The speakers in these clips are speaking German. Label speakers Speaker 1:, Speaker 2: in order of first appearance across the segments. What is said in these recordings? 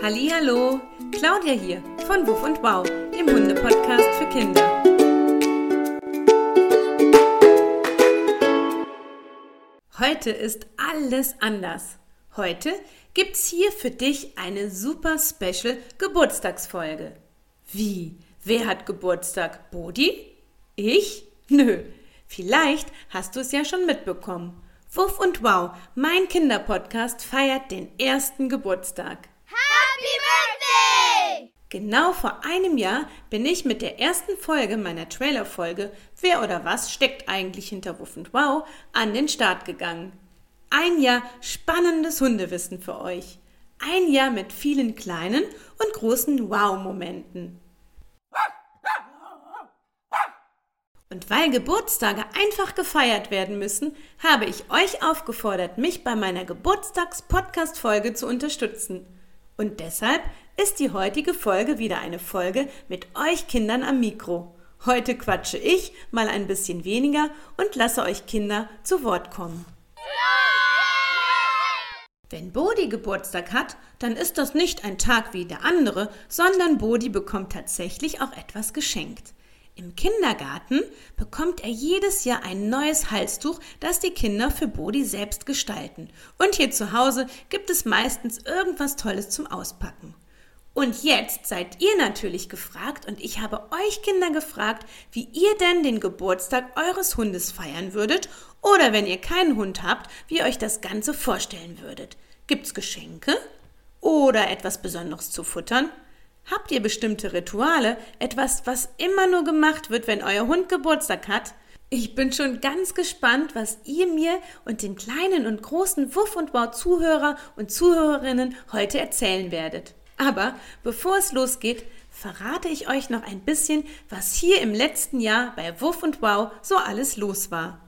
Speaker 1: Hallo, Claudia hier von Wuff und Wow, dem Hunde-Podcast für Kinder. Heute ist alles anders. Heute gibt's hier für dich eine super special Geburtstagsfolge. Wie? Wer hat Geburtstag? Bodi? Ich? Nö. Vielleicht hast du es ja schon mitbekommen. Wuff und Wow, mein Kinderpodcast feiert den ersten Geburtstag.
Speaker 2: Happy Birthday!
Speaker 1: Genau vor einem Jahr bin ich mit der ersten Folge meiner Trailerfolge Wer oder was steckt eigentlich hinter Wuff und Wow an den Start gegangen. Ein Jahr spannendes Hundewissen für euch. Ein Jahr mit vielen kleinen und großen Wow-Momenten. Und weil Geburtstage einfach gefeiert werden müssen, habe ich euch aufgefordert, mich bei meiner Geburtstags-Podcast-Folge zu unterstützen. Und deshalb ist die heutige Folge wieder eine Folge mit euch Kindern am Mikro. Heute quatsche ich mal ein bisschen weniger und lasse euch Kinder zu Wort kommen. Wenn Bodi Geburtstag hat, dann ist das nicht ein Tag wie der andere, sondern Bodi bekommt tatsächlich auch etwas geschenkt. Im Kindergarten bekommt er jedes Jahr ein neues Halstuch, das die Kinder für Bodi selbst gestalten. Und hier zu Hause gibt es meistens irgendwas Tolles zum Auspacken. Und jetzt seid ihr natürlich gefragt und ich habe euch Kinder gefragt, wie ihr denn den Geburtstag eures Hundes feiern würdet oder wenn ihr keinen Hund habt, wie ihr euch das Ganze vorstellen würdet. Gibt's Geschenke oder etwas Besonderes zu futtern? Habt ihr bestimmte Rituale, etwas, was immer nur gemacht wird, wenn euer Hund Geburtstag hat? Ich bin schon ganz gespannt, was ihr mir und den kleinen und großen Wuff und Wow Zuhörer und Zuhörerinnen heute erzählen werdet. Aber bevor es losgeht, verrate ich euch noch ein bisschen, was hier im letzten Jahr bei Wuff und Wow so alles los war.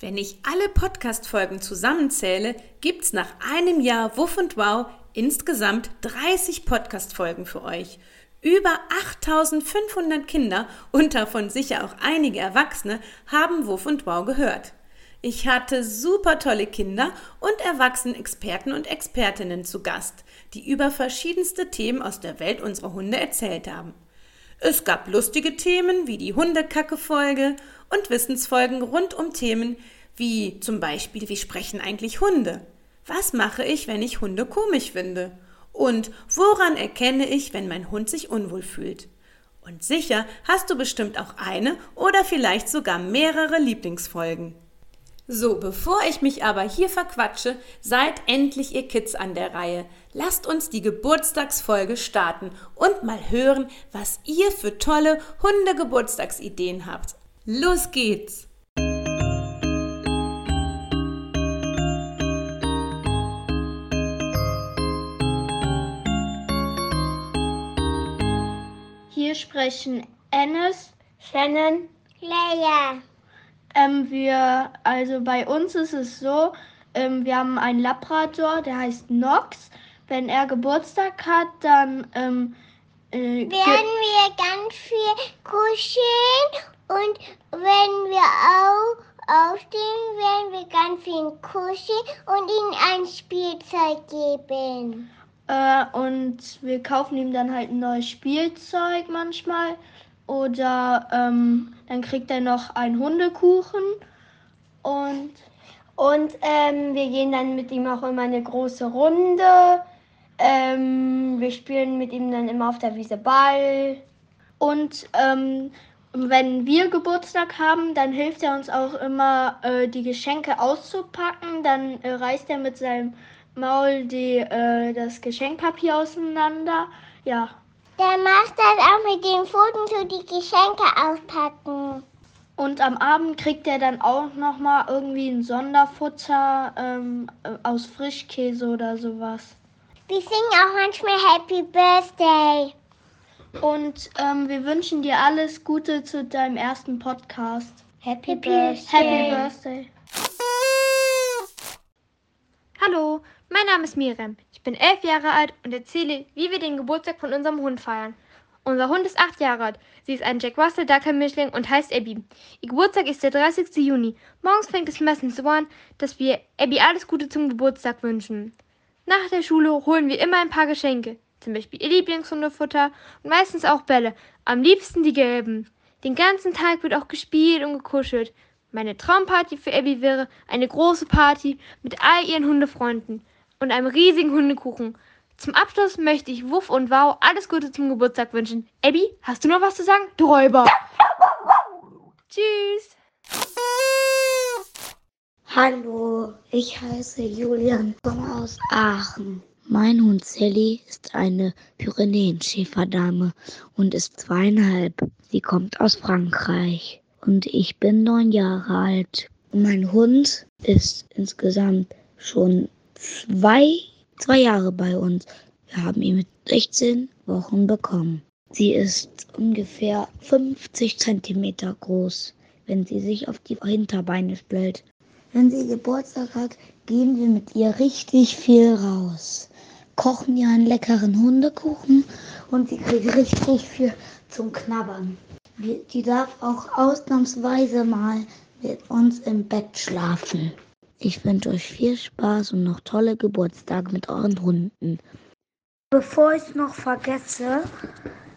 Speaker 1: Wenn ich alle Podcast-Folgen zusammenzähle, gibt's nach einem Jahr Wuff und Wow insgesamt 30 Podcast-Folgen für euch. Über 8500 Kinder und davon sicher auch einige Erwachsene haben Wuff und Wow gehört. Ich hatte super tolle Kinder und Erwachsenen-Experten und Expertinnen zu Gast, die über verschiedenste Themen aus der Welt unserer Hunde erzählt haben. Es gab lustige Themen wie die Hundekacke-Folge und Wissensfolgen rund um Themen wie zum Beispiel, wie sprechen eigentlich Hunde? Was mache ich, wenn ich Hunde komisch finde? Und woran erkenne ich, wenn mein Hund sich unwohl fühlt? Und sicher hast du bestimmt auch eine oder vielleicht sogar mehrere Lieblingsfolgen. So, bevor ich mich aber hier verquatsche, seid endlich ihr Kids an der Reihe. Lasst uns die Geburtstagsfolge starten und mal hören, was ihr für tolle Hundegeburtstagsideen habt. Los geht's!
Speaker 3: Sprechen Ennis, Shannon,
Speaker 2: Leia.
Speaker 3: Ähm, wir, also bei uns ist es so, ähm, wir haben einen Labrador, der heißt Nox. Wenn er Geburtstag hat, dann ähm,
Speaker 2: äh, werden wir ganz viel kuscheln und wenn wir auch aufstehen, werden wir ganz viel kuscheln und ihm ein Spielzeug geben.
Speaker 3: Äh, und wir kaufen ihm dann halt ein neues Spielzeug manchmal. Oder ähm, dann kriegt er noch einen Hundekuchen. Und, und ähm, wir gehen dann mit ihm auch immer eine große Runde. Ähm, wir spielen mit ihm dann immer auf der Wiese Ball. Und ähm, wenn wir Geburtstag haben, dann hilft er uns auch immer, äh, die Geschenke auszupacken. Dann äh, reist er mit seinem Maul die, äh, das Geschenkpapier auseinander. Ja.
Speaker 2: Der macht das auch mit den Pfoten so die Geschenke auspacken.
Speaker 3: Und am Abend kriegt er dann auch nochmal irgendwie ein Sonderfutter ähm, äh, aus Frischkäse oder sowas.
Speaker 2: Wir singen auch manchmal Happy Birthday.
Speaker 3: Und ähm, wir wünschen dir alles Gute zu deinem ersten Podcast.
Speaker 2: Happy, Happy Birthday.
Speaker 3: Happy Birthday.
Speaker 4: Hallo, mein Name ist Miriam. Ich bin elf Jahre alt und erzähle, wie wir den Geburtstag von unserem Hund feiern. Unser Hund ist acht Jahre alt. Sie ist ein Jack Russell Ducker Mischling und heißt Abby. Ihr Geburtstag ist der 30. Juni. Morgens fängt es meistens so an, dass wir Abby alles Gute zum Geburtstag wünschen. Nach der Schule holen wir immer ein paar Geschenke. Zum Beispiel ihr Lieblingshundefutter und meistens auch Bälle. Am liebsten die gelben. Den ganzen Tag wird auch gespielt und gekuschelt. Meine Traumparty für Abby wäre eine große Party mit all ihren Hundefreunden und einem riesigen Hundekuchen. Zum Abschluss möchte ich Wuff und Wow alles Gute zum Geburtstag wünschen. Abby, hast du noch was zu sagen? Du Räuber! Tschüss!
Speaker 5: Hallo, ich heiße Julian, komme aus Aachen. Mein Hund Sally ist eine Pyrenäenschäferdame und ist zweieinhalb. Sie kommt aus Frankreich und ich bin neun Jahre alt. Mein Hund ist insgesamt schon zwei, zwei Jahre bei uns. Wir haben ihn mit 16 Wochen bekommen. Sie ist ungefähr 50 Zentimeter groß, wenn sie sich auf die Hinterbeine stellt. Wenn sie Geburtstag hat, gehen wir mit ihr richtig viel raus. Kochen ihr einen leckeren Hundekuchen und sie kriegt richtig viel zum Knabbern. Die darf auch ausnahmsweise mal mit uns im Bett schlafen. Ich wünsche euch viel Spaß und noch tolle Geburtstage mit euren Hunden. Bevor ich noch vergesse,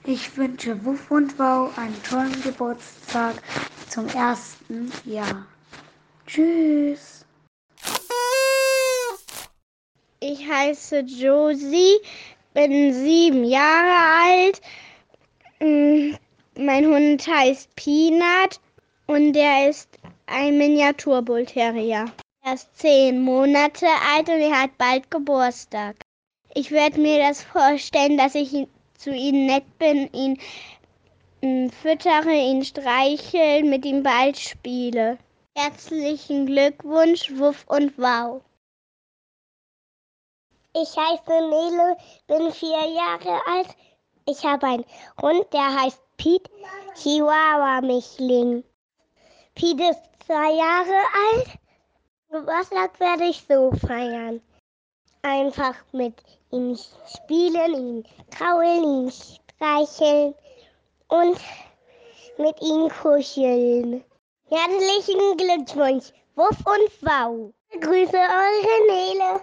Speaker 5: ich wünsche Wuff und Wow einen tollen Geburtstag zum ersten Jahr. Tschüss.
Speaker 2: Ich heiße Josie, bin sieben Jahre alt. Mm, mein Hund heißt Peanut und der ist ein Miniaturbull Er ist zehn Monate alt und er hat bald Geburtstag. Ich werde mir das vorstellen, dass ich zu ihm nett bin, ihn mm, füttere, ihn streicheln, mit ihm bald spiele. Herzlichen Glückwunsch, Wuff und Wow. Ich heiße Nele, bin vier Jahre alt. Ich habe einen Hund, der heißt Pete Chihuahua Michling. Pete ist zwei Jahre alt. Geburtstag werde ich so feiern. Einfach mit ihm spielen, ihn kraulen, ihn streicheln und mit ihm kuscheln. Herzlichen Glückwunsch, Wuff und Wow. Grüße eure Nele.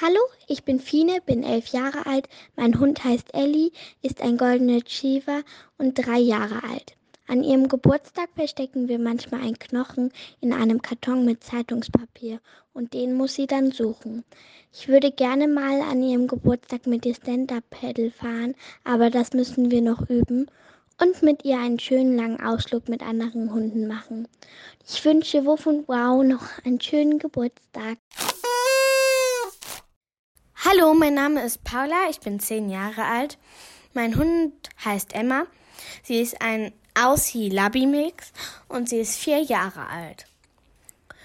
Speaker 6: Hallo, ich bin Fine, bin elf Jahre alt. Mein Hund heißt Ellie, ist ein goldener Chiva und drei Jahre alt. An ihrem Geburtstag verstecken wir manchmal einen Knochen in einem Karton mit Zeitungspapier und den muss sie dann suchen. Ich würde gerne mal an ihrem Geburtstag mit ihr Stand-Up-Pedal fahren, aber das müssen wir noch üben und mit ihr einen schönen langen Ausflug mit anderen Hunden machen. Ich wünsche Wuff und Wow noch einen schönen Geburtstag.
Speaker 7: Hallo, mein Name ist Paula, ich bin zehn Jahre alt. Mein Hund heißt Emma. Sie ist ein Aussie-Labby-Mix und sie ist vier Jahre alt.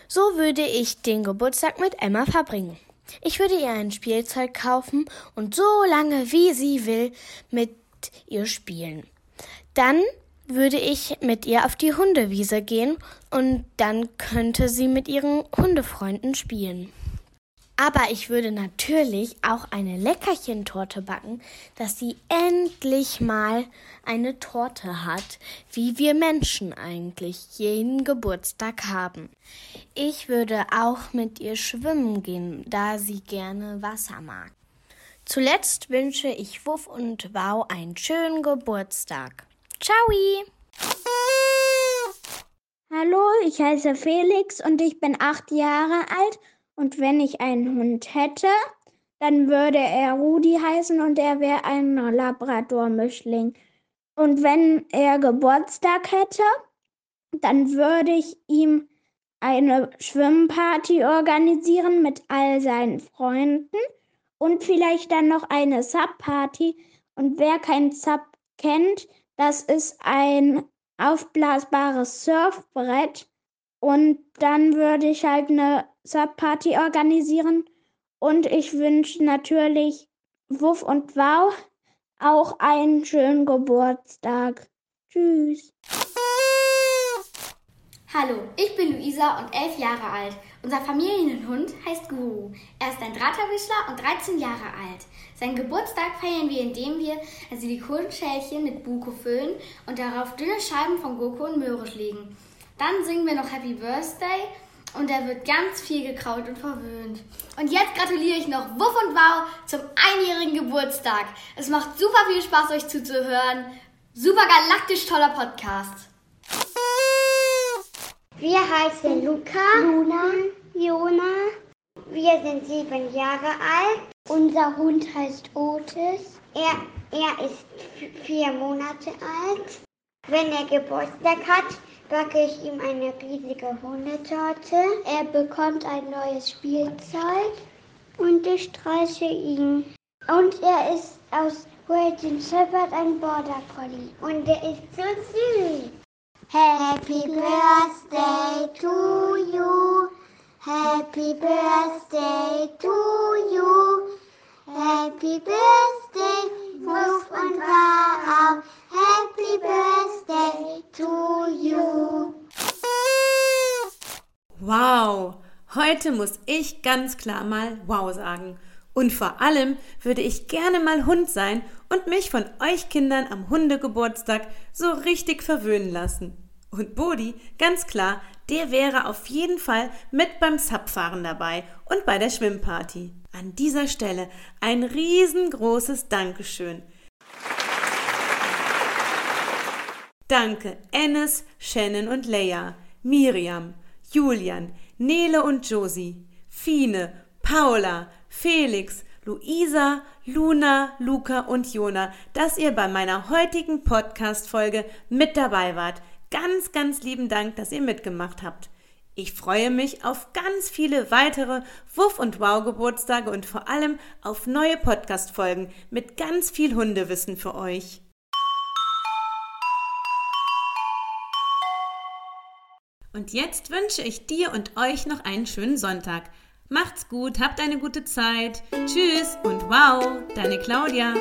Speaker 7: So würde ich den Geburtstag mit Emma verbringen. Ich würde ihr ein Spielzeug kaufen und so lange wie sie will mit ihr spielen. Dann würde ich mit ihr auf die Hundewiese gehen und dann könnte sie mit ihren Hundefreunden spielen. Aber ich würde natürlich auch eine Leckerchentorte backen, dass sie endlich mal eine Torte hat, wie wir Menschen eigentlich jeden Geburtstag haben. Ich würde auch mit ihr schwimmen gehen, da sie gerne Wasser mag. Zuletzt wünsche ich Wuff und Wow einen schönen Geburtstag. Ciao!
Speaker 8: Hallo, ich heiße Felix und ich bin acht Jahre alt und wenn ich einen Hund hätte, dann würde er Rudi heißen und er wäre ein Labrador-Mischling. Und wenn er Geburtstag hätte, dann würde ich ihm eine Schwimmparty organisieren mit all seinen Freunden und vielleicht dann noch eine Sub-Party. Und wer kein Sub kennt, das ist ein aufblasbares Surfbrett. Und dann würde ich halt eine Sub-Party organisieren. Und ich wünsche natürlich Wuff und Wow auch einen schönen Geburtstag. Tschüss.
Speaker 9: Hallo, ich bin Luisa und elf Jahre alt. Unser Familienhund heißt Guru. Er ist ein Drahtterwischler und 13 Jahre alt. Seinen Geburtstag feiern wir, indem wir ein Silikonschälchen mit Buko füllen und darauf dünne Scheiben von Gurke und Möhre legen. Dann singen wir noch Happy Birthday und er wird ganz viel gekraut und verwöhnt. Und jetzt gratuliere ich noch Wuff und Wow zum einjährigen Geburtstag. Es macht super viel Spaß, euch zuzuhören. Super galaktisch toller Podcast.
Speaker 10: Wir heißen Luca, Luna, Jona. Wir sind sieben Jahre alt. Unser Hund heißt Otis. Er, er ist vier Monate alt. Wenn er Geburtstag hat, backe ich ihm eine riesige Hundetorte. Er bekommt ein neues Spielzeug und ich streiche ihn. Und er ist aus Waiting Shepherd ein Border Collie. Und er ist so süß. Happy Birthday to you. Happy Birthday to you. Happy Birthday,
Speaker 1: heute muss ich ganz klar mal Wow sagen. Und vor allem würde ich gerne mal Hund sein und mich von euch Kindern am Hundegeburtstag so richtig verwöhnen lassen. Und Bodi, ganz klar, der wäre auf jeden Fall mit beim Zapfahren dabei und bei der Schwimmparty. An dieser Stelle ein riesengroßes Dankeschön. Danke Ennis, Shannon und Leia, Miriam, Julian, Nele und Josie, Fine, Paula, Felix, Luisa, Luna, Luca und Jona, dass ihr bei meiner heutigen Podcast-Folge mit dabei wart. Ganz, ganz lieben Dank, dass ihr mitgemacht habt. Ich freue mich auf ganz viele weitere Wuff und Wow Geburtstage und vor allem auf neue Podcast Folgen mit ganz viel Hundewissen für euch. Und jetzt wünsche ich dir und euch noch einen schönen Sonntag. Macht's gut, habt eine gute Zeit. Tschüss und wow, deine Claudia.